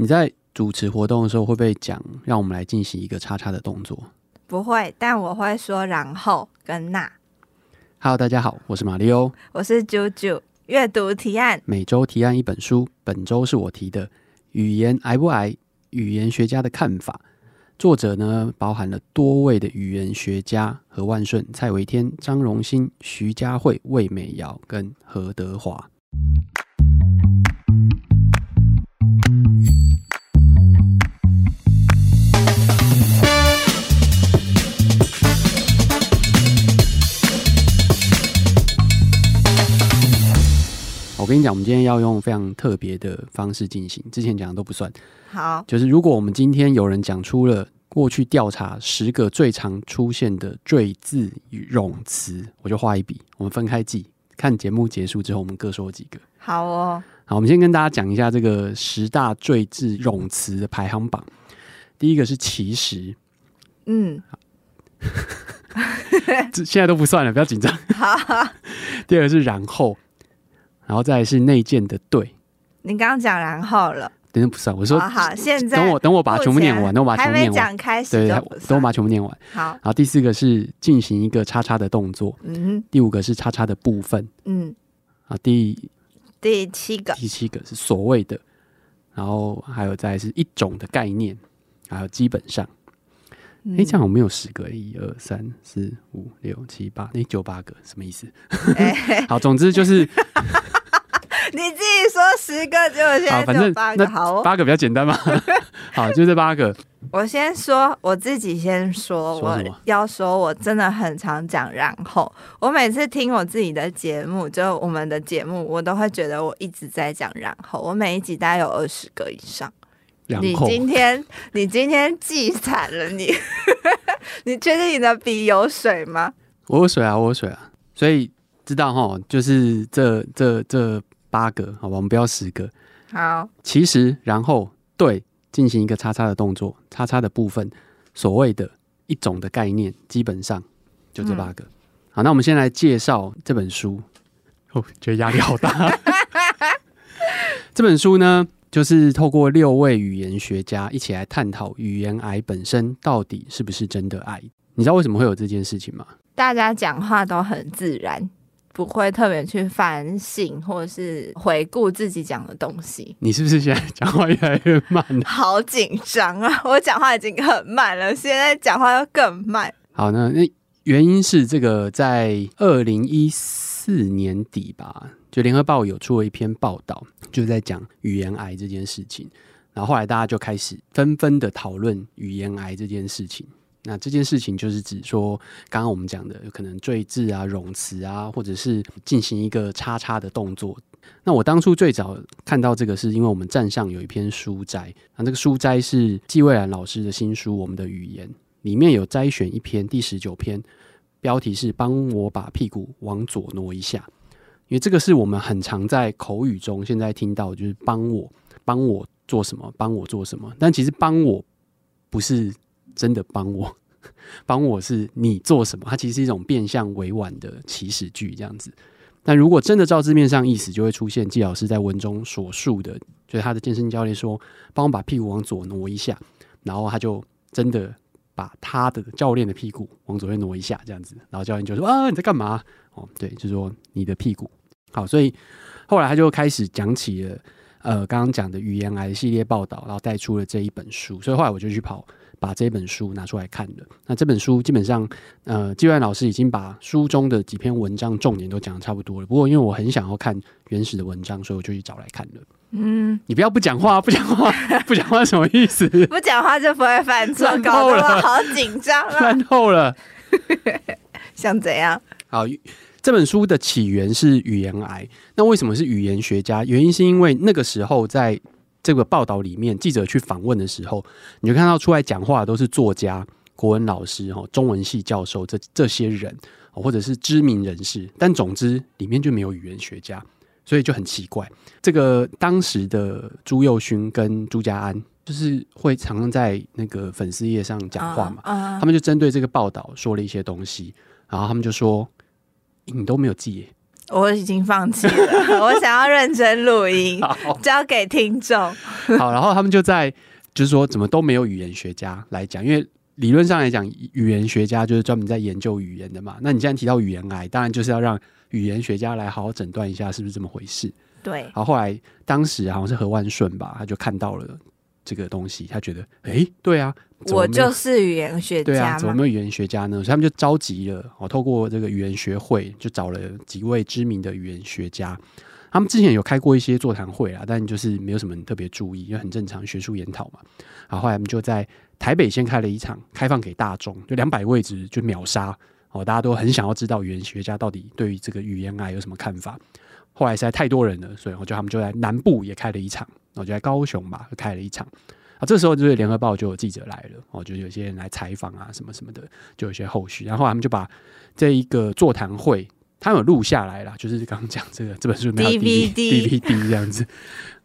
你在主持活动的时候会不会讲“让我们来进行一个叉叉的动作”？不会，但我会说“然后”跟“那”。Hello，大家好，我是马里欧，我是啾啾。阅读提案，每周提案一本书，本周是我提的。语言癌不癌？语言学家的看法。作者呢，包含了多位的语言学家：何万顺、蔡维天、张荣兴、徐佳慧、魏美瑶跟何德华。跟你讲，我们今天要用非常特别的方式进行，之前讲的都不算。好，就是如果我们今天有人讲出了过去调查十个最常出现的赘字与冗词，我就画一笔，我们分开记。看节目结束之后，我们各说几个。好哦，好，我们先跟大家讲一下这个十大赘字冗词的排行榜。第一个是其实，嗯，现在都不算了，不要紧张。好，第二个是然后。然后再来是内建的对，你刚刚讲然后了，等等不算。我说好，好，现在等我等我把全部念完，等我把全部念完。讲开始，对，等我把全部念完。好，然后第四个是进行一个叉叉的动作，嗯，第五个是叉叉的部分，嗯，啊，第第七个第七个是所谓的，然后还有再来是一种的概念，还有基本上，哎、嗯，这样我们有十个，一二三四五六七八，那九八个什么意思？欸、好，总之就是。你自己说十个，就现在只有八个，好，八个比较简单嘛。好，就这八个。我先说，我自己先说，我要说，我真的很常讲。然后，我每次听我自己的节目，就我们的节目，我都会觉得我一直在讲。然后，我每一集大概有二十个以上。你今天，你今天记惨了，你，你确定你的笔有水吗？我有水啊，我有水啊。所以知道哈，就是这这这。八个，好吧，我们不要十个。好，其实，然后对，进行一个叉叉的动作，叉叉的部分，所谓的一种的概念，基本上就这八个。嗯、好，那我们先来介绍这本书。哦，觉得压力好大。这本书呢，就是透过六位语言学家一起来探讨语言癌本身到底是不是真的癌。你知道为什么会有这件事情吗？大家讲话都很自然。不会特别去反省或者是回顾自己讲的东西。你是不是现在讲话越来越慢了？好紧张啊！我讲话已经很慢了，现在讲话要更慢。好，那那原因是这个，在二零一四年底吧，就联合报有出了一篇报道，就在讲语言癌这件事情。然后后来大家就开始纷纷的讨论语言癌这件事情。那这件事情就是指说，刚刚我们讲的有可能赘字啊、冗词啊，或者是进行一个叉叉的动作。那我当初最早看到这个，是因为我们站上有一篇书斋，那这个书斋是纪蔚然老师的新书《我们的语言》，里面有摘选一篇第十九篇，标题是“帮我把屁股往左挪一下”，因为这个是我们很常在口语中现在听到，就是帮我帮我做什么，帮我做什么，但其实帮我不是。真的帮我，帮我是你做什么？它其实是一种变相委婉的祈使句，这样子。但如果真的照字面上意思，就会出现纪老师在文中所述的，就是他的健身教练说：“帮我把屁股往左挪一下。”然后他就真的把他的教练的屁股往左边挪一下，这样子。然后教练就说：“啊，你在干嘛？”哦，对，就说你的屁股。好，所以后来他就开始讲起了呃刚刚讲的语言癌系列报道，然后带出了这一本书。所以后来我就去跑。把这本书拿出来看的。那这本书基本上，呃，纪元老师已经把书中的几篇文章重点都讲的差不多了。不过，因为我很想要看原始的文章，所以我就去找来看了。嗯，你不要不讲话，不讲话，不讲话什么意思？不讲话就不会犯错，搞得我好紧张啊！烂透了，想怎样？好，这本书的起源是语言癌。那为什么是语言学家？原因是因为那个时候在。这个报道里面，记者去访问的时候，你就看到出来讲话的都是作家、国文老师、哈中文系教授这这些人，或者是知名人士。但总之里面就没有语言学家，所以就很奇怪。这个当时的朱幼勋跟朱家安，就是会常常在那个粉丝页上讲话嘛，他们就针对这个报道说了一些东西，然后他们就说：“你都没有记耶。”我已经放弃了，我想要认真录音，交给听众。好，然后他们就在就是说，怎么都没有语言学家来讲，因为理论上来讲，语言学家就是专门在研究语言的嘛。那你既然提到语言癌，当然就是要让语言学家来好好诊断一下是不是这么回事。对。然后后来当时好像是何万顺吧，他就看到了这个东西，他觉得，哎，对啊。我就是语言学家，对啊，怎么没有语言学家呢？所以他们就召集了，哦，透过这个语言学会，就找了几位知名的语言学家。他们之前有开过一些座谈会啊，但就是没有什么特别注意，因为很正常，学术研讨嘛。然后后来他们就在台北先开了一场，开放给大众，就两百位置就秒杀哦，大家都很想要知道语言学家到底对于这个语言癌有什么看法。后来实在太多人了，所以我就他们就在南部也开了一场，我就在高雄吧，开了一场。啊，这时候就是联合报就有记者来了，哦，就有些人来采访啊，什么什么的，就有些后续。然后他们就把这一个座谈会，他们有录下来了，就是刚刚讲这个这本书没有 DVD DVD 这样子。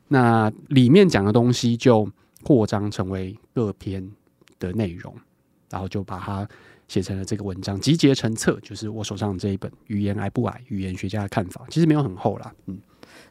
那里面讲的东西就扩张成为各篇的内容，然后就把它写成了这个文章，集结成册，就是我手上这一本《语言癌不癌？语言学家的看法》，其实没有很厚啦，嗯。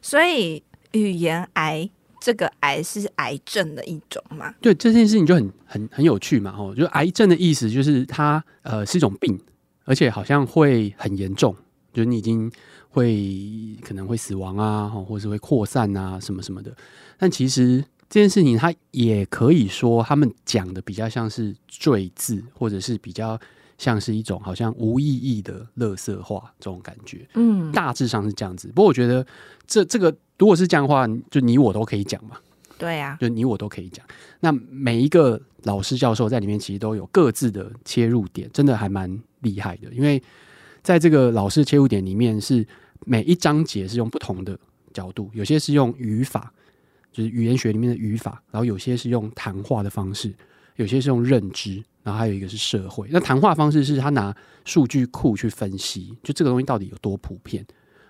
所以语言癌。这个癌是癌症的一种吗？对，这件事情就很很很有趣嘛，吼，就癌症的意思就是它呃是一种病，而且好像会很严重，就是你已经会可能会死亡啊，或者是会扩散啊什么什么的。但其实这件事情它也可以说，他们讲的比较像是赘字，或者是比较像是一种好像无意义的垃圾话这种感觉。嗯，大致上是这样子。不过我觉得这这个。如果是这样的话，就你我都可以讲嘛。对呀、啊，就你我都可以讲。那每一个老师教授在里面其实都有各自的切入点，真的还蛮厉害的。因为在这个老师切入点里面，是每一章节是用不同的角度，有些是用语法，就是语言学里面的语法，然后有些是用谈话的方式，有些是用认知，然后还有一个是社会。那谈话方式是他拿数据库去分析，就这个东西到底有多普遍。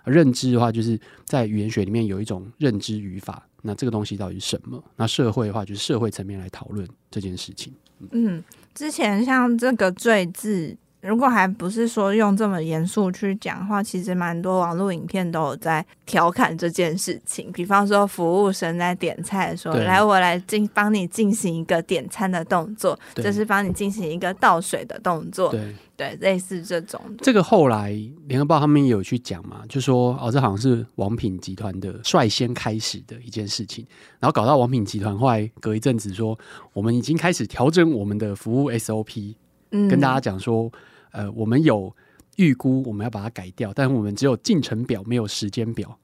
认知的话，就是在语言学里面有一种认知语法。那这个东西到底是什么？那社会的话，就是社会层面来讨论这件事情。嗯，之前像这个“赘字”。如果还不是说用这么严肃去讲的话，其实蛮多网络影片都有在调侃这件事情。比方说，服务生在点菜的时候，来我来进帮你进行一个点餐的动作，这是帮你进行一个倒水的动作。对对，类似这种。这个后来联合报他们也有去讲嘛，就说哦，这好像是王品集团的率先开始的一件事情，然后搞到王品集团后来隔一阵子说，我们已经开始调整我们的服务 SOP，嗯，跟大家讲说。呃，我们有预估，我们要把它改掉，但是我们只有进程表，没有时间表，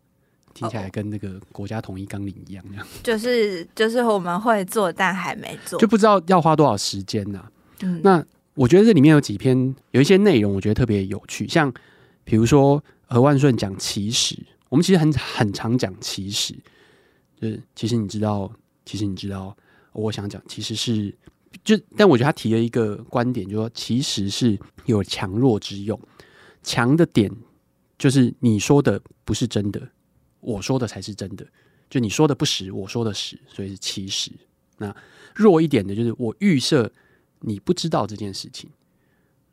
听起来跟那个国家统一纲领一样，这样。就是就是我们会做，但还没做，就不知道要花多少时间呢、啊。嗯，那我觉得这里面有几篇有一些内容，我觉得特别有趣，像比如说何万顺讲其实，我们其实很很常讲其实，就是其实你知道，其实你知道，我想讲其实是。就，但我觉得他提了一个观点，就是说其实是有强弱之用。强的点就是你说的不是真的，我说的才是真的。就你说的不实，我说的实，所以是其实。那弱一点的就是我预设你不知道这件事情，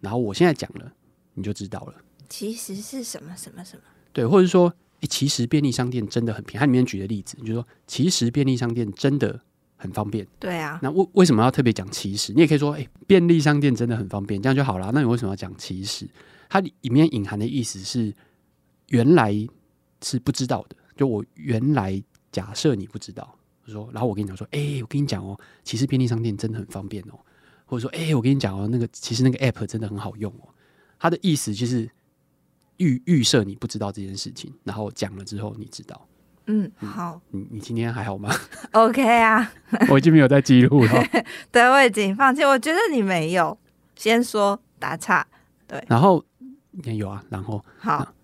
然后我现在讲了，你就知道了。其实是什么什么什么？对，或者说，欸，其实便利商店真的很便宜。它里面举的例子，你就是说，其实便利商店真的。很方便，对啊。那为为什么要特别讲其实？你也可以说，哎、欸，便利商店真的很方便，这样就好了。那你为什么要讲其实？它里面隐含的意思是，原来是不知道的。就我原来假设你不知道，说，然后我跟你讲说，哎、欸，我跟你讲哦，其实便利商店真的很方便哦。或者说，哎、欸，我跟你讲哦，那个其实那个 app 真的很好用哦。它的意思就是预预设你不知道这件事情，然后讲了之后你知道。嗯，好。你你今天还好吗？OK 啊，我已经没有在记录了。对，我已经放弃。我觉得你没有，先说打岔。对，然后也有啊，然后好，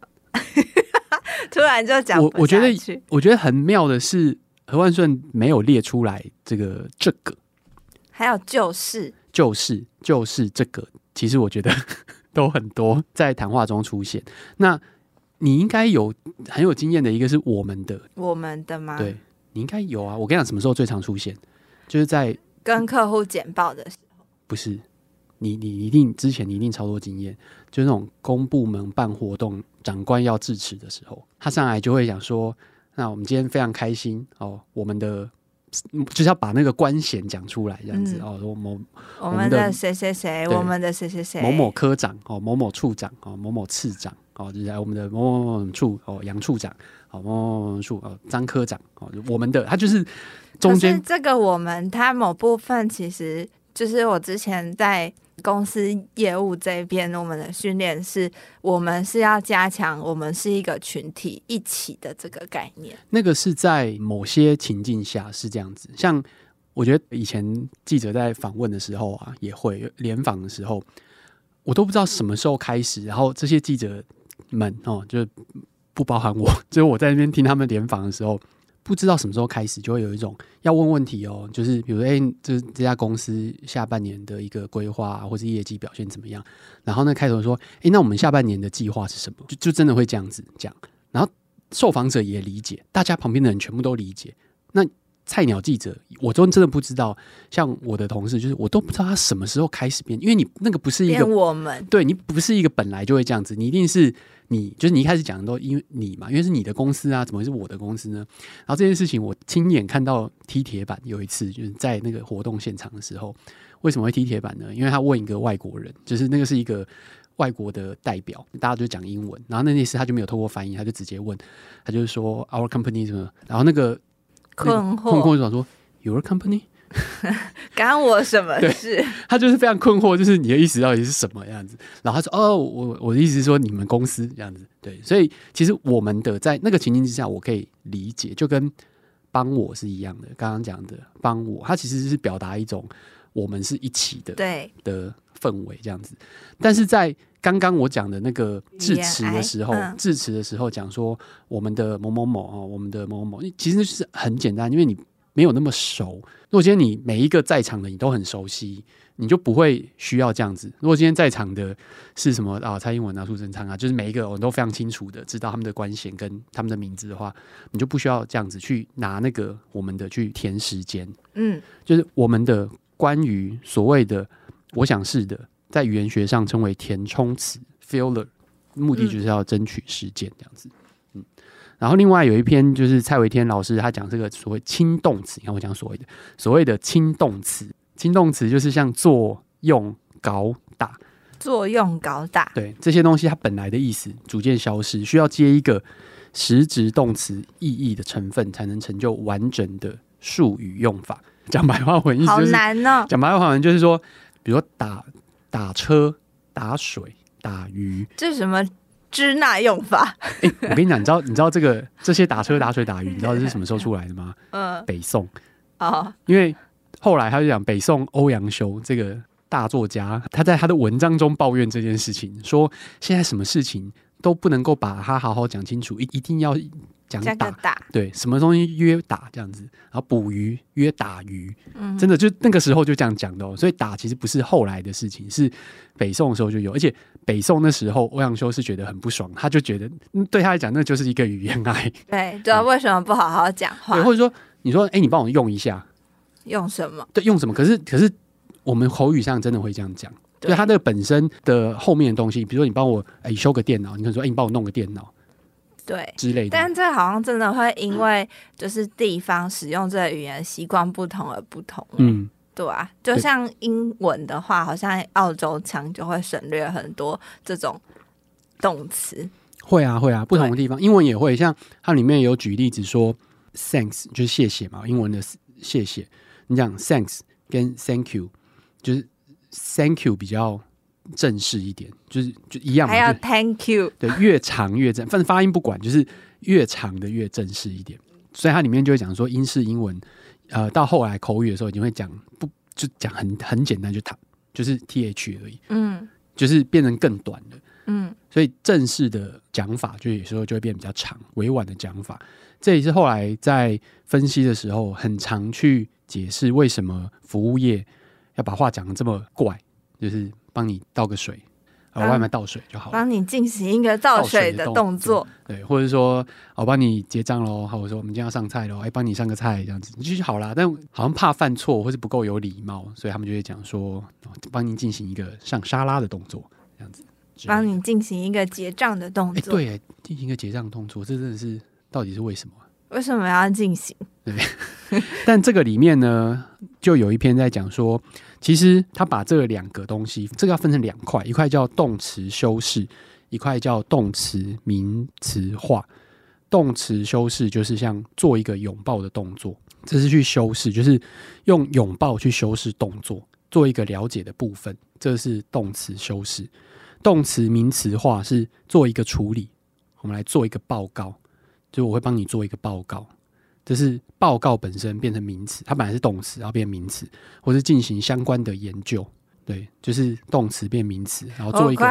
突然就讲。我我觉得我觉得很妙的是，何万顺没有列出来这个这个，还有就是就是就是这个，其实我觉得都很多在谈话中出现。那。你应该有很有经验的一个是我们的，我们的吗？对，你应该有啊。我跟你讲，什么时候最常出现？就是在跟客户简报的时候。不是，你你一定之前你一定超多经验，就是那种公部门办活动长官要致辞的时候，他上来就会讲说：“那我们今天非常开心哦，我们的就是要把那个官衔讲出来，这样子、嗯、哦，某某我们的谁谁谁，我们的谁谁谁，某某科长哦，某某处长哦，某某次长哦，就是我们的某某某处哦，杨处长哦，某某某处哦，张科长哦，我们的他就是中间这个我们他某部分其实就是我之前在。公司业务这边，我们的训练是我们是要加强，我们是一个群体一起的这个概念。那个是在某些情境下是这样子，像我觉得以前记者在访问的时候啊，也会联访的时候，我都不知道什么时候开始，然后这些记者们哦，就不包含我，就是我在那边听他们联访的时候。不知道什么时候开始，就会有一种要问问题哦，就是比如说，哎、欸，这这家公司下半年的一个规划，或是业绩表现怎么样？然后呢，开头说，哎、那我们下半年的计划是什么？就就真的会这样子讲。然后受访者也理解，大家旁边的人全部都理解。那菜鸟记者，我都真的不知道。像我的同事，就是我都不知道他什么时候开始变，因为你那个不是一个我们，对你不是一个本来就会这样子，你一定是。你就是你一开始讲的都因为你嘛，因为是你的公司啊，怎么会是我的公司呢？然后这件事情我亲眼看到踢铁板，有一次就是在那个活动现场的时候，为什么会踢铁板呢？因为他问一个外国人，就是那个是一个外国的代表，大家就讲英文，然后那件事他就没有透过翻译，他就直接问，他就是说 Our company 什么，然后那个困惑困惑就想说 Your company。干我什么事？他就是非常困惑，就是你的意思到底是什么样子？然后他说：“哦，我我的意思是说你们公司这样子。”对，所以其实我们的在那个情境之下，我可以理解，就跟帮我是一样的。刚刚讲的帮我，他其实是表达一种我们是一起的对的氛围这样子。但是在刚刚我讲的那个致辞的时候，致辞的时候讲说我们的某某某啊，我们的某某某，其实就是很简单，因为你。没有那么熟。如果今天你每一个在场的你都很熟悉，你就不会需要这样子。如果今天在场的是什么啊，蔡英文啊、苏贞昌啊，就是每一个我都非常清楚的知道他们的官衔跟他们的名字的话，你就不需要这样子去拿那个我们的去填时间。嗯，就是我们的关于所谓的我想是的，在语言学上称为填充词 filler，目的就是要争取时间这样子。嗯然后另外有一篇就是蔡维天老师他讲这个所谓轻动词，你看我讲所谓的所谓的轻动词，轻动词就是像作用搞打，作用搞打，对这些东西它本来的意思逐渐消失，需要接一个实质动词意义的成分，才能成就完整的术语用法。讲白话文意思就是好难哦。讲白话文就是说，比如说打打车、打水、打鱼，这是什么？支那用法，哎、欸，我跟你讲，你知道你知道这个这些打车、打水、打鱼，你知道这是什么时候出来的吗？嗯，北宋哦，因为后来他就讲北宋欧阳修这个大作家，他在他的文章中抱怨这件事情，说现在什么事情都不能够把它好好讲清楚，一一定要。讲打打对，什么东西约打这样子，然后捕鱼约打鱼，嗯，真的就那个时候就这样讲的哦。所以打其实不是后来的事情，是北宋的时候就有，而且北宋那时候欧阳修是觉得很不爽，他就觉得对他来讲那就是一个语言癌。对，知道为什么不好好讲话？对，或者说你说哎，你帮我用一下，用什么？对，用什么？可是可是我们口语上真的会这样讲，对他那个本身的后面的东西，比如说你帮我哎修个电脑，你可以说哎，你帮我弄个电脑。对，之类的，但这好像真的会因为就是地方使用这个语言习惯不同而不同。嗯，对啊，就像英文的话，好像澳洲腔就会省略很多这种动词。会啊，会啊，不同的地方，英文也会。像它里面有举例子说，thanks 就是谢谢嘛，英文的谢谢。你讲 thanks 跟 thank you，就是 thank you 比较。正式一点，就是就一样嘛，还要 Thank you，对，越长越正，反正发音不管，就是越长的越正式一点。所以它里面就会讲说，英式英文，呃，到后来口语的时候，已经会讲不就讲很很简单，就它就是 th 而已，嗯，就是变成更短了，嗯，所以正式的讲法就有时候就会变比较长，委婉的讲法。这也是后来在分析的时候，很常去解释为什么服务业要把话讲得这么怪，就是。帮你倒个水，呃，外面倒水就好了。帮你进行一个倒水的动作，对，或者说我帮你结账喽，好，我说我们今天要上菜喽，哎，帮你上个菜这样子，你就好啦。但好像怕犯错或是不够有礼貌，所以他们就会讲说，帮您进行一个上沙拉的动作，这样子帮你进行一个结账的动作。对，进行一个结账动作，这真的是到底是为什么？为什么要进行？对，但这个里面呢，就有一篇在讲说，其实他把这两个东西，这个要分成两块，一块叫动词修饰，一块叫动词名词化。动词修饰就是像做一个拥抱的动作，这是去修饰，就是用拥抱去修饰动作，做一个了解的部分，这是动词修饰。动词名词化是做一个处理，我们来做一个报告。就我会帮你做一个报告，这是报告本身变成名词，它本来是动词，然后变名词，或是进行相关的研究，对，就是动词变名词，然后做一个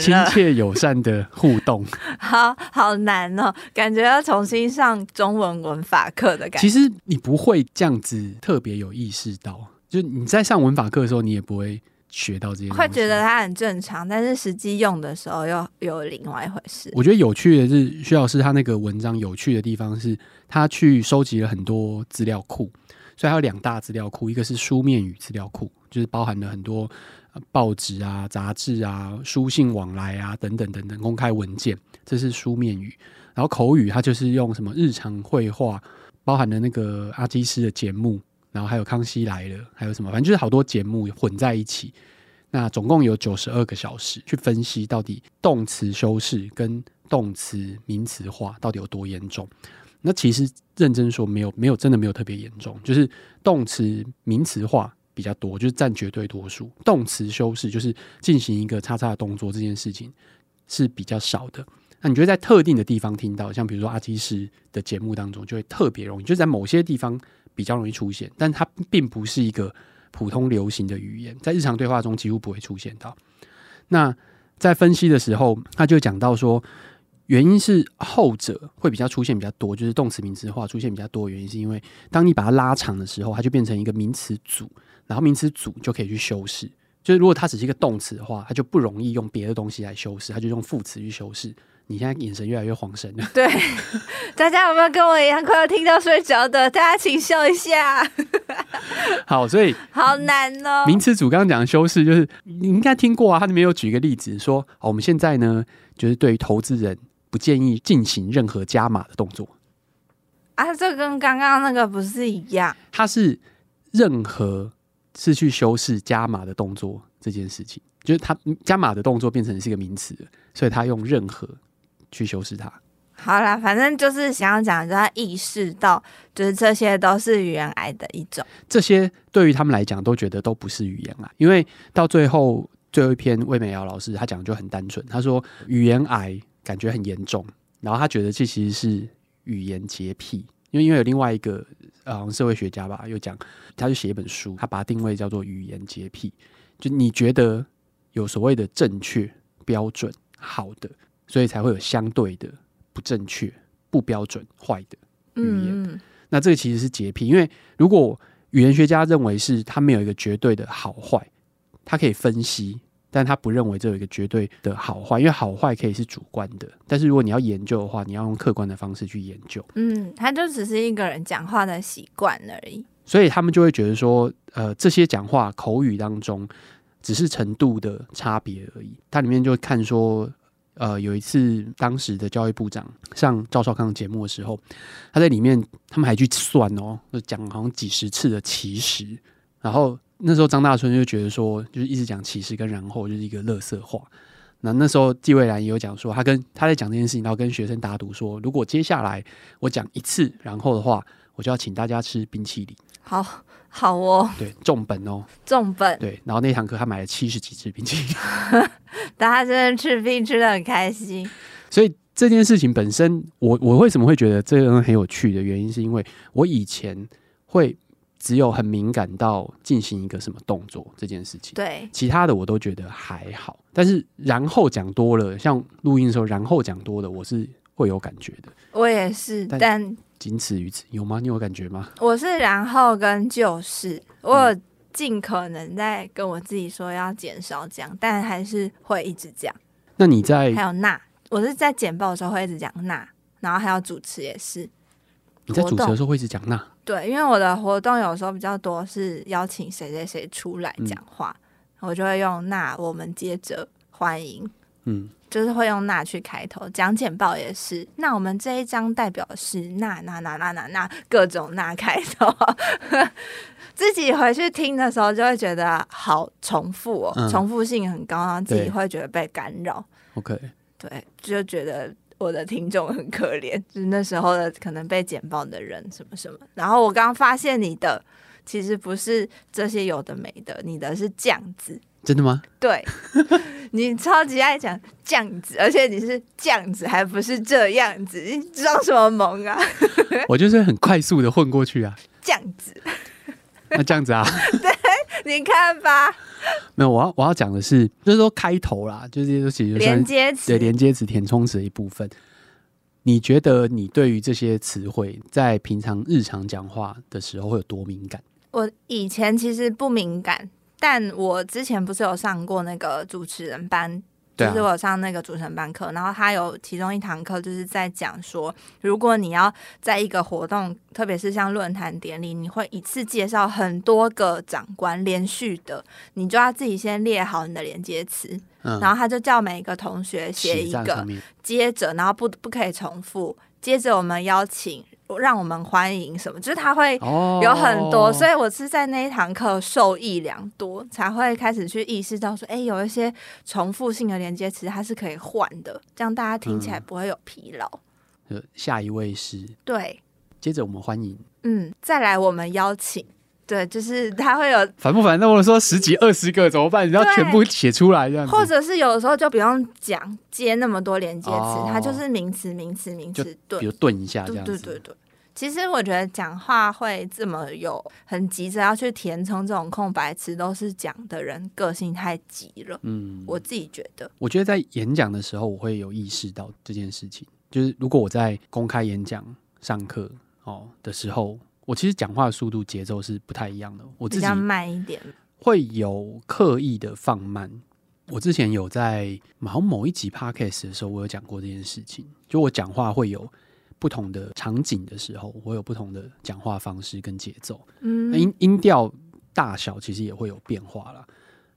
亲切友善的互动，好好难哦，感觉要重新上中文文法课的感觉。其实你不会这样子特别有意识到，就你在上文法课的时候，你也不会。学到这些，会觉得它很正常，但是实际用的时候又有另外一回事。我觉得有趣的是，徐老师他那个文章有趣的地方是，他去收集了很多资料库，所以还有两大资料库，一个是书面语资料库，就是包含了很多报纸啊、杂志啊、书信往来啊等等等等公开文件，这是书面语。然后口语，它就是用什么日常会话，包含了那个阿基师的节目。然后还有康熙来了，还有什么？反正就是好多节目混在一起。那总共有九十二个小时去分析到底动词修饰跟动词名词化到底有多严重。那其实认真说，没有没有真的没有特别严重，就是动词名词化比较多，就是占绝对多数。动词修饰就是进行一个叉叉的动作，这件事情是比较少的。那你觉得在特定的地方听到，像比如说阿基师的节目当中，就会特别容易，就在某些地方。比较容易出现，但它并不是一个普通流行的语言，在日常对话中几乎不会出现到。那在分析的时候，他就讲到说，原因是后者会比较出现比较多，就是动词名词化出现比较多原因，是因为当你把它拉长的时候，它就变成一个名词组，然后名词组就可以去修饰。就是如果它只是一个动词的话，它就不容易用别的东西来修饰，它就用副词去修饰。你现在眼神越来越晃神了。对，大家有没有跟我一样快要听到睡着的？大家请笑一下。好，所以 好难哦。名词组刚刚讲的修饰，就是你应该听过啊。他里面有举一个例子说，我们现在呢，就是对于投资人不建议进行任何加码的动作啊。这跟刚刚那个不是一样？它是任何是去修饰加码的动作这件事情，就是他加码的动作变成是一个名词，所以他用任何。去修饰它。好啦，反正就是想要讲，就要意识到，就是这些都是语言癌的一种。这些对于他们来讲，都觉得都不是语言癌，因为到最后最后一篇魏美瑶老师他讲就很单纯，他说语言癌感觉很严重，然后他觉得这其实是语言洁癖，因为因为有另外一个呃社会学家吧，又讲他就写一本书，他把它定位叫做语言洁癖，就你觉得有所谓的正确标准好的。所以才会有相对的不正确、不标准、坏的语言。嗯、那这个其实是洁癖，因为如果语言学家认为是他没有一个绝对的好坏，他可以分析，但他不认为这有一个绝对的好坏，因为好坏可以是主观的。但是如果你要研究的话，你要用客观的方式去研究。嗯，他就只是一个人讲话的习惯而已。所以他们就会觉得说，呃，这些讲话口语当中只是程度的差别而已。它里面就看说。呃，有一次，当时的教育部长上赵少康的节目的时候，他在里面，他们还去算哦，就讲好像几十次的其实，然后那时候张大春就觉得说，就是一直讲其实跟然后就是一个乐色话。那那时候纪蔚然也有讲说，他跟他在讲这件事情，然后跟学生打赌说，如果接下来我讲一次然后的话，我就要请大家吃冰淇淋。好。好哦，对，重本哦，重本，对，然后那堂课他买了七十几支冰淇淋，大家真的吃冰吃的很开心。所以这件事情本身，我我为什么会觉得这个很有趣的原因，是因为我以前会只有很敏感到进行一个什么动作这件事情，对，其他的我都觉得还好。但是然后讲多了，像录音的时候，然后讲多了，我是会有感觉的。我也是，但。但仅此于此，有吗？你有感觉吗？我是然后跟就是，我尽可能在跟我自己说要减少讲，但还是会一直讲。那你在还有那，我是在简报的时候会一直讲那，然后还有主持也是。你在主持的时候会一直讲那？对，因为我的活动有时候比较多，是邀请谁谁谁出来讲话，嗯、我就会用那，我们接着欢迎嗯，就是会用那去开头。讲简报也是，那我们这一章代表是那那那那那那各种那开头。自己回去听的时候，就会觉得好重复哦，嗯、重复性很高，然后自己会觉得被干扰。OK，对，就觉得我的听众很可怜，就是那时候的可能被简报的人什么什么。然后我刚发现你的其实不是这些有的没的，你的是这样子。真的吗？对，你超级爱讲这样子，而且你是这样子，还不是这样子，你装什么萌啊？我就是很快速的混过去啊，这样子。那这样子啊？对，你看吧。没有，我要我要讲的是，就是说开头啦，就是这些其实连接词，对连接词填充词的一部分。你觉得你对于这些词汇，在平常日常讲话的时候会有多敏感？我以前其实不敏感，但我之前不是有上过那个主持人班。就是我上那个主持人班课，然后他有其中一堂课就是在讲说，如果你要在一个活动，特别是像论坛典礼，你会一次介绍很多个长官连续的，你就要自己先列好你的连接词，嗯、然后他就叫每一个同学写一个，接着然后不不可以重复，接着我们邀请。让我们欢迎什么？就是他会有很多，oh. 所以我是在那一堂课受益良多，才会开始去意识到说，哎，有一些重复性的连接词它是可以换的，这样大家听起来不会有疲劳。嗯，下一位是？对，接着我们欢迎，嗯，再来我们邀请。对，就是他会有烦不烦？那我说十几二十个怎么办？你要全部写出来这样子，或者是有的时候就不用讲接那么多连接词，哦、它就是名词、名词、名词，对，比如顿一下这样子。对对对对，其实我觉得讲话会这么有很急着要去填充这种空白词，都是讲的人个性太急了。嗯，我自己觉得，我觉得在演讲的时候，我会有意识到这件事情，就是如果我在公开演讲、上课哦的时候。我其实讲话的速度节奏是不太一样的，我自己慢一点，会有刻意的放慢。我之前有在某某一集 podcast 的时候，我有讲过这件事情。就我讲话会有不同的场景的时候，我有不同的讲话方式跟节奏，嗯，音音调大小其实也会有变化啦。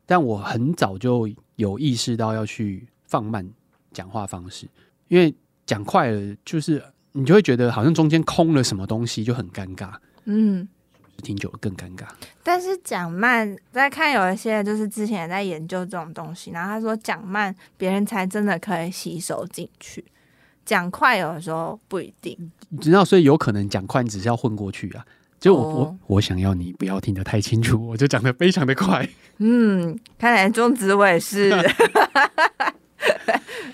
但我很早就有意识到要去放慢讲话方式，因为讲快了就是。你就会觉得好像中间空了什么东西，就很尴尬。嗯，听久了更尴尬。但是讲慢，在看有一些就是之前也在研究这种东西，然后他说讲慢，别人才真的可以吸收进去。讲快有的时候不一定。你知道，所以有可能讲快，你只是要混过去啊。就我、哦、我我想要你不要听得太清楚，我就讲的非常的快。嗯，看来中子伟是。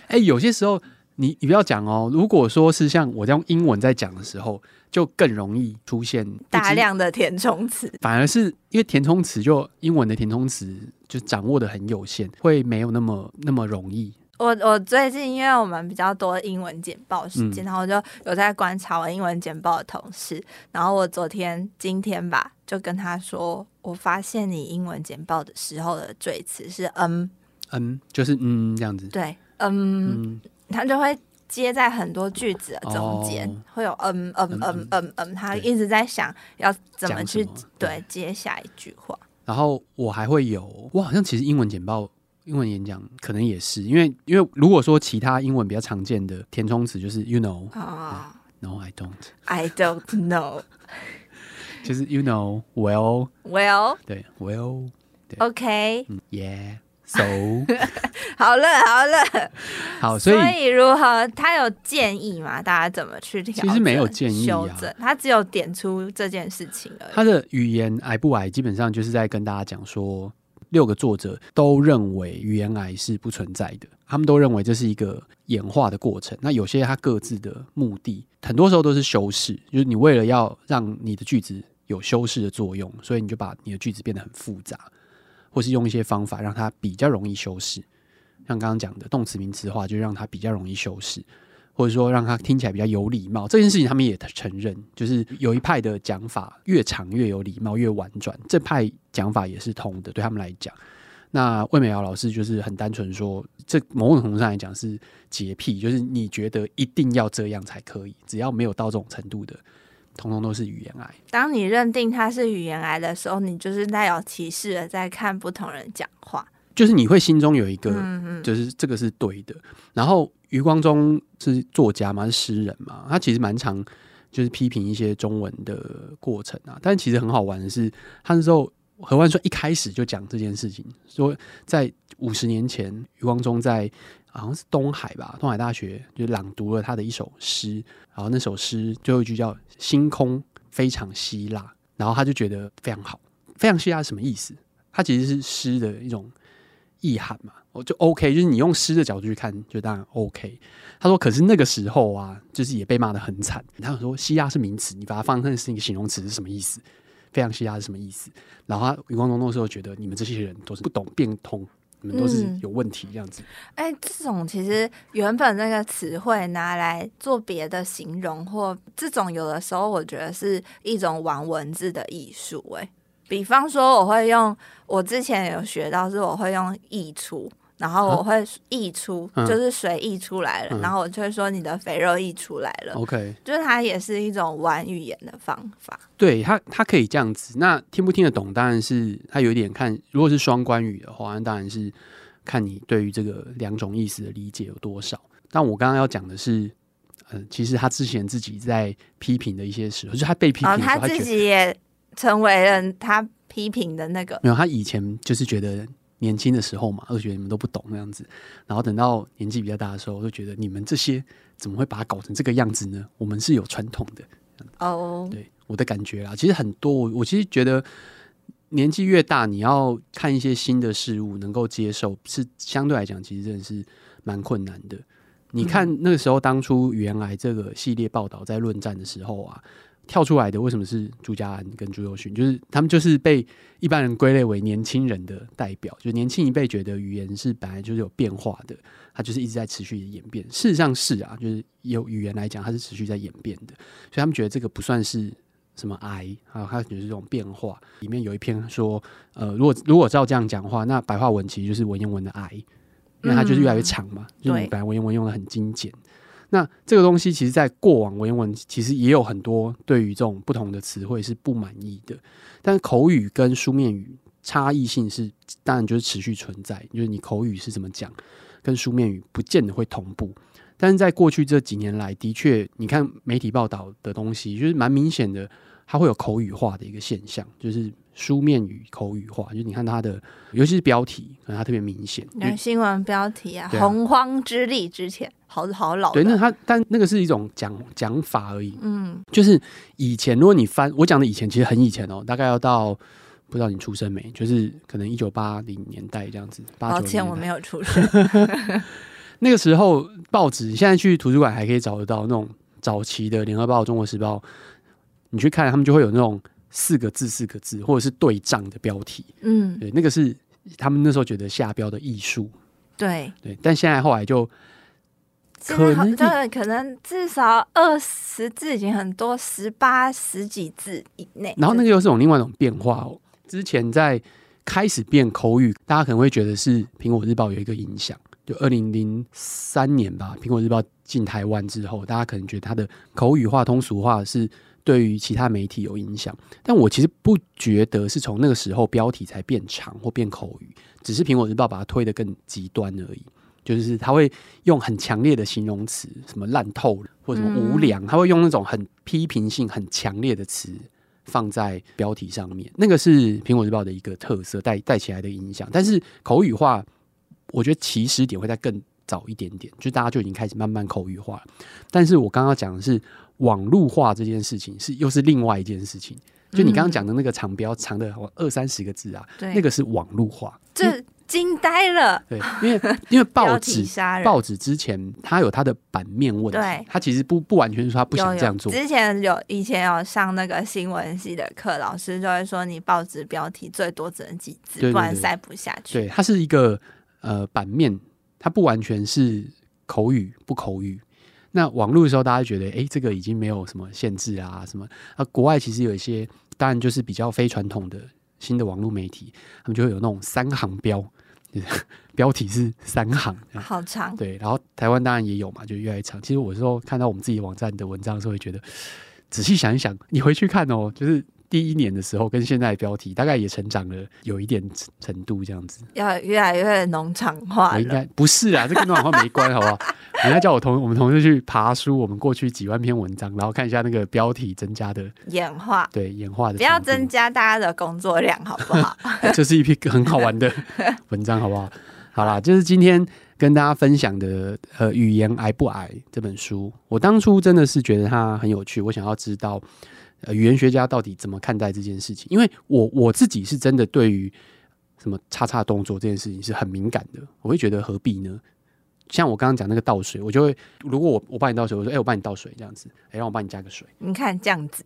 哎、欸，有些时候。你你不要讲哦，如果说是像我这样用英文在讲的时候，就更容易出现大量的填充词。反而是因为填充词，就英文的填充词就掌握的很有限，会没有那么那么容易。我我最近因为我们比较多英文简报时间，嗯、然后我就有在观察我英文简报的同事，然后我昨天今天吧，就跟他说，我发现你英文简报的时候的赘词是嗯嗯，就是嗯这样子。对，嗯。嗯他就会接在很多句子的中间，哦、会有嗯嗯嗯嗯嗯，他一直在想要怎么去么？对，对。接下一句话。然后我还会有，我好像其实英文简报、英文演讲可能也是，因为因为如果说其他英文比较常见的填充词就是 you know 啊、oh.，no I don't，I don't know，就是 you know well well 对 well 对。OK、嗯、yeah。So，好了好了，好，所以，所以如何？他有建议吗？大家怎么去调？其实没有建议啊，他只有点出这件事情而已。他的语言矮不矮，基本上就是在跟大家讲说，六个作者都认为语言矮是不存在的，他们都认为这是一个演化的过程。那有些他各自的目的，很多时候都是修饰，就是你为了要让你的句子有修饰的作用，所以你就把你的句子变得很复杂。或是用一些方法让它比较容易修饰，像刚刚讲的动词名词化，就让它比较容易修饰，或者说让它听起来比较有礼貌。这件事情他们也承认，就是有一派的讲法越长越有礼貌，越婉转，这派讲法也是通的，对他们来讲。那魏美瑶老师就是很单纯说，这某种程度上来讲是洁癖，就是你觉得一定要这样才可以，只要没有到这种程度的。通通都是语言癌。当你认定他是语言癌的时候，你就是带有歧视的在看不同人讲话。就是你会心中有一个，就是这个是对的。然后余光中是作家嘛，是诗人嘛，他其实蛮常就是批评一些中文的过程啊。但其实很好玩的是，他那时候何万说一开始就讲这件事情，说在五十年前，余光中在好像是东海吧，东海大学就朗读了他的一首诗，然后那首诗最后一句叫“星空非常希腊”，然后他就觉得非常好，非常希腊什么意思？它其实是诗的一种。意涵嘛，我就 OK，就是你用诗的角度去看，就当然 OK。他说，可是那个时候啊，就是也被骂得很惨。他说，希腊是名词，你把它放成是一个形容词是什么意思？非常希腊是什么意思？然后他余光中那时候觉得，你们这些人都是不懂变通，你们都是有问题这样子。哎、嗯欸，这种其实原本那个词汇拿来做别的形容，或这种有的时候我觉得是一种玩文字的艺术。哎。比方说，我会用我之前有学到，是我会用溢出，然后我会溢出，啊、就是水溢出来了，嗯、然后我就会说你的肥肉溢出来了。OK，、嗯、就是它也是一种玩语言的方法。对，它它可以这样子。那听不听得懂，当然是它有点看。如果是双关语的话，那当然是看你对于这个两种意思的理解有多少。但我刚刚要讲的是，嗯、呃，其实他之前自己在批评的一些时候，就是他被批评的时候，哦、他自己也。成为了他批评的那个，没有，他以前就是觉得年轻的时候嘛，就觉得你们都不懂那样子，然后等到年纪比较大的时候，我就觉得你们这些怎么会把它搞成这个样子呢？我们是有传统的哦，oh. 对，我的感觉啦，其实很多，我其实觉得年纪越大，你要看一些新的事物，能够接受，是相对来讲，其实真的是蛮困难的。你看那个时候，当初原来这个系列报道在论战的时候啊。跳出来的为什么是朱家安跟朱宥勋？就是他们就是被一般人归类为年轻人的代表，就是年轻一辈觉得语言是本来就是有变化的，它就是一直在持续的演变。事实上是啊，就是有语言来讲，它是持续在演变的，所以他们觉得这个不算是什么癌啊，它就是这种变化。里面有一篇说，呃，如果如果照这样讲的话，那白话文其实就是文言文的癌，因为它就是越来越长嘛，嗯、就是本来文言文用的很精简。那这个东西，其实，在过往文言文其实也有很多对于这种不同的词汇是不满意的。但口语跟书面语差异性是，当然就是持续存在。就是你口语是怎么讲，跟书面语不见得会同步。但是在过去这几年来，的确，你看媒体报道的东西，就是蛮明显的，它会有口语化的一个现象，就是。书面语口语化，就是你看它的，尤其是标题，可能它特别明显。新闻标题啊，啊洪荒之力之前，好好老。对，那它但那个是一种讲讲法而已。嗯，就是以前，如果你翻我讲的以前，其实很以前哦，大概要到不知道你出生没，就是可能一九八零年代这样子。抱歉，我没有出生。那个时候报纸，现在去图书馆还可以找得到那种早期的《联合报》《中国时报》，你去看，他们就会有那种。四个字，四个字，或者是对仗的标题，嗯，对，那个是他们那时候觉得下标的艺术，对对，但现在后来就可能可能至少二十字已经很多，十八十几字以内。然后那个又是种另外一种变化哦。之前在开始变口语，大家可能会觉得是苹果日报有一个影响，就二零零三年吧，苹果日报进台湾之后，大家可能觉得它的口语化、通俗化是。对于其他媒体有影响，但我其实不觉得是从那个时候标题才变长或变口语，只是苹果日报把它推得更极端而已。就是他会用很强烈的形容词，什么烂透了或者什么无良，他会用那种很批评性很强烈的词放在标题上面。那个是苹果日报的一个特色带带起来的影响。但是口语化，我觉得起始点会在更早一点点，就大家就已经开始慢慢口语化了。但是我刚刚讲的是。网络化这件事情是又是另外一件事情，就你刚刚讲的那个长标长的二三十个字啊，那个是网络化，这惊呆了。对，因为因为报纸 报纸之前它有它的版面问题，它其实不不完全是说它不想这样做。之前有以前有上那个新闻系的课，老师就会说你报纸标题最多只能几字，不然塞不下去。对，它是一个呃版面，它不完全是口语不口语。那网络的时候，大家觉得，哎、欸，这个已经没有什么限制啊，什么啊？国外其实有一些，当然就是比较非传统的新的网络媒体，他们就会有那种三行标，标题是三行，好长。对，然后台湾当然也有嘛，就越来越长。其实我说看到我们自己网站的文章的时候，会觉得仔细想一想，你回去看哦，就是第一年的时候跟现在的标题大概也成长了有一点程度，这样子。要越来越农场化。应该不是啊，这跟农场化没关，好不好？人家叫我同我们同事去爬书，我们过去几万篇文章，然后看一下那个标题增加的演化，对演化的，不要增加大家的工作量，好不好？这是一篇很好玩的文章，好不好？好啦，就是今天跟大家分享的呃，语言癌不癌这本书，我当初真的是觉得它很有趣，我想要知道呃，语言学家到底怎么看待这件事情，因为我我自己是真的对于什么叉叉动作这件事情是很敏感的，我会觉得何必呢？像我刚刚讲那个倒水，我就会如果我我帮你倒水，我说哎、欸，我帮你倒水这样子，哎、欸，让我帮你加个水，你看这样子，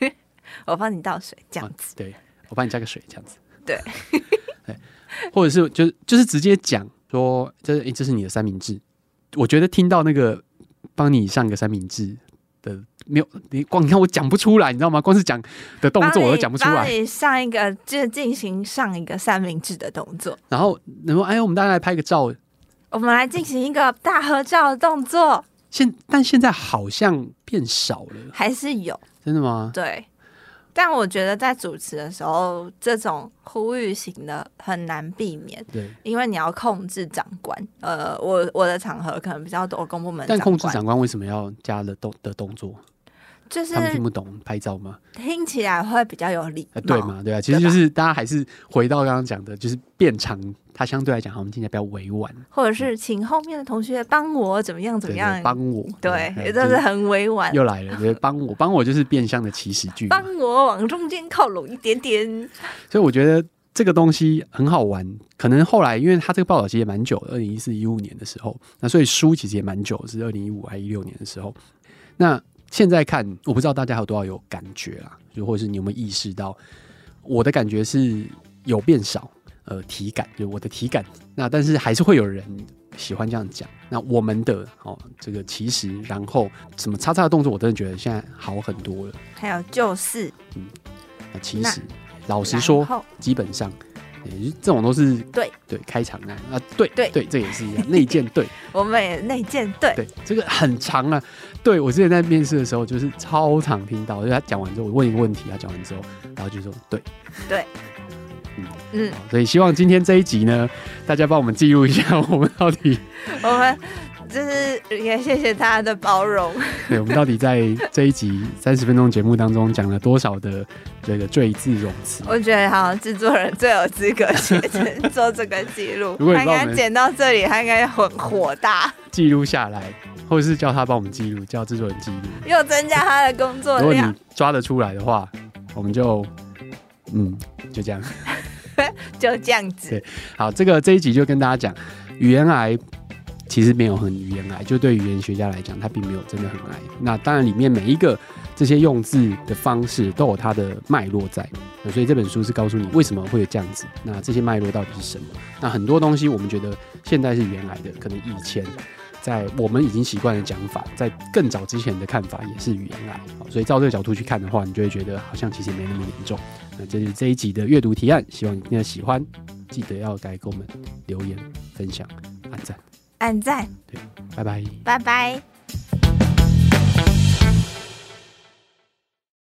我帮你倒水这样子，啊、对我帮你加个水这样子，对。或者是就是就是直接讲说，这诶，这是你的三明治。我觉得听到那个帮你上个三明治的，没有你光你看我讲不出来，你知道吗？光是讲的动作我都讲不出来。上一个就进行上一个三明治的动作，然后然后哎，我们大家来拍个照，我们来进行一个大合照的动作。现但现在好像变少了，还是有？真的吗？对。但我觉得在主持的时候，这种呼吁型的很难避免，对，因为你要控制长官。呃，我我的场合可能比较多公部门，但控制长官为什么要加了动的动作？就是他们听不懂拍照吗？听起来会比较有礼貌，对嘛？对啊，其实就是大家还是回到刚刚讲的，就是变长，它相对来讲，我们听起来比较委婉，或者是请后面的同学帮我怎么样怎么样，帮我，对，也就是很委婉。又来了，对，帮我，帮我就是变相的祈使句，帮我往中间靠拢一点点。所以我觉得这个东西很好玩，可能后来因为他这个报道其实也蛮久的，二零一四一五年的时候，那所以书其实也蛮久，是二零一五还是一六年的时候，那。现在看，我不知道大家有多少有感觉啦，就或者是你有没有意识到，我的感觉是有变少，呃，体感就我的体感，那但是还是会有人喜欢这样讲。那我们的哦，这个其实然后什么叉叉的动作，我真的觉得现在好很多了。还有就是，嗯，那其实老实说，基本上。这种都是对。对开场啊啊对对。对，这也是一样 内建对，我们也内建对。对，这个很长啊。对我之前在面试的时候，就是超常听到，就是他讲完之后，我问一个问题，他讲完之后，然后就说对。对，嗯嗯，所以希望今天这一集呢，大家帮我们记录一下，我们到底我们。就是也谢谢大家的包容。对，我们到底在这一集三十分钟节目当中讲了多少的这个赘字冗词？我觉得好像制作人最有资格去做这个记录。如果他应该剪到这里，他应该很火大。记录下来，或者是叫他帮我们记录，叫制作人记录，又增加他的工作量。如果你抓得出来的话，我们就嗯，就这样，就这样子。对，好，这个这一集就跟大家讲语言癌。其实没有很语言癌，就对语言学家来讲，他并没有真的很癌。那当然，里面每一个这些用字的方式都有它的脉络在。那所以这本书是告诉你为什么会有这样子。那这些脉络到底是什么？那很多东西我们觉得现在是语言癌的，可能以前在我们已经习惯的讲法，在更早之前的看法也是语言癌。所以照这个角度去看的话，你就会觉得好像其实没那么严重。那这是这一集的阅读提案，希望你听了喜欢，记得要来给我们留言、分享、按赞。按赞，拜拜，拜拜。